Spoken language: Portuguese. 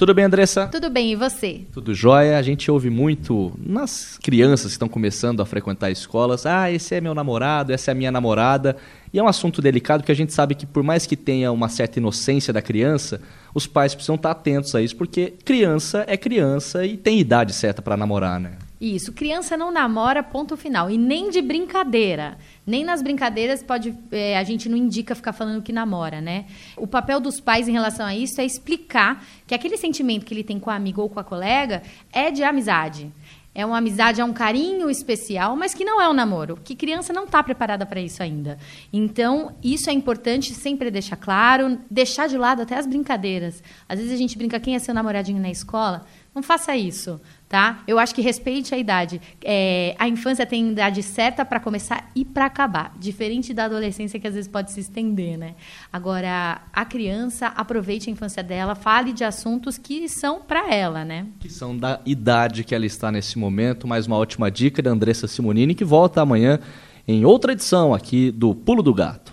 Tudo bem, Andressa? Tudo bem, e você? Tudo jóia. A gente ouve muito nas crianças que estão começando a frequentar escolas: ah, esse é meu namorado, essa é a minha namorada. E é um assunto delicado porque a gente sabe que, por mais que tenha uma certa inocência da criança, os pais precisam estar atentos a isso, porque criança é criança e tem idade certa para namorar, né? Isso, criança não namora, ponto final. E nem de brincadeira. Nem nas brincadeiras pode. É, a gente não indica ficar falando que namora, né? O papel dos pais em relação a isso é explicar que aquele sentimento que ele tem com a amigo ou com a colega é de amizade. É uma amizade, é um carinho especial, mas que não é um namoro, que criança não está preparada para isso ainda. Então, isso é importante sempre deixar claro, deixar de lado até as brincadeiras. Às vezes a gente brinca quem é seu namoradinho na escola. Não faça isso tá? Eu acho que respeite a idade. É, a infância tem idade certa para começar e para acabar, diferente da adolescência que às vezes pode se estender, né? Agora, a criança aproveite a infância dela, fale de assuntos que são para ela, né? Que são da idade que ela está nesse momento. Mais uma ótima dica da Andressa Simonini que volta amanhã em outra edição aqui do Pulo do Gato.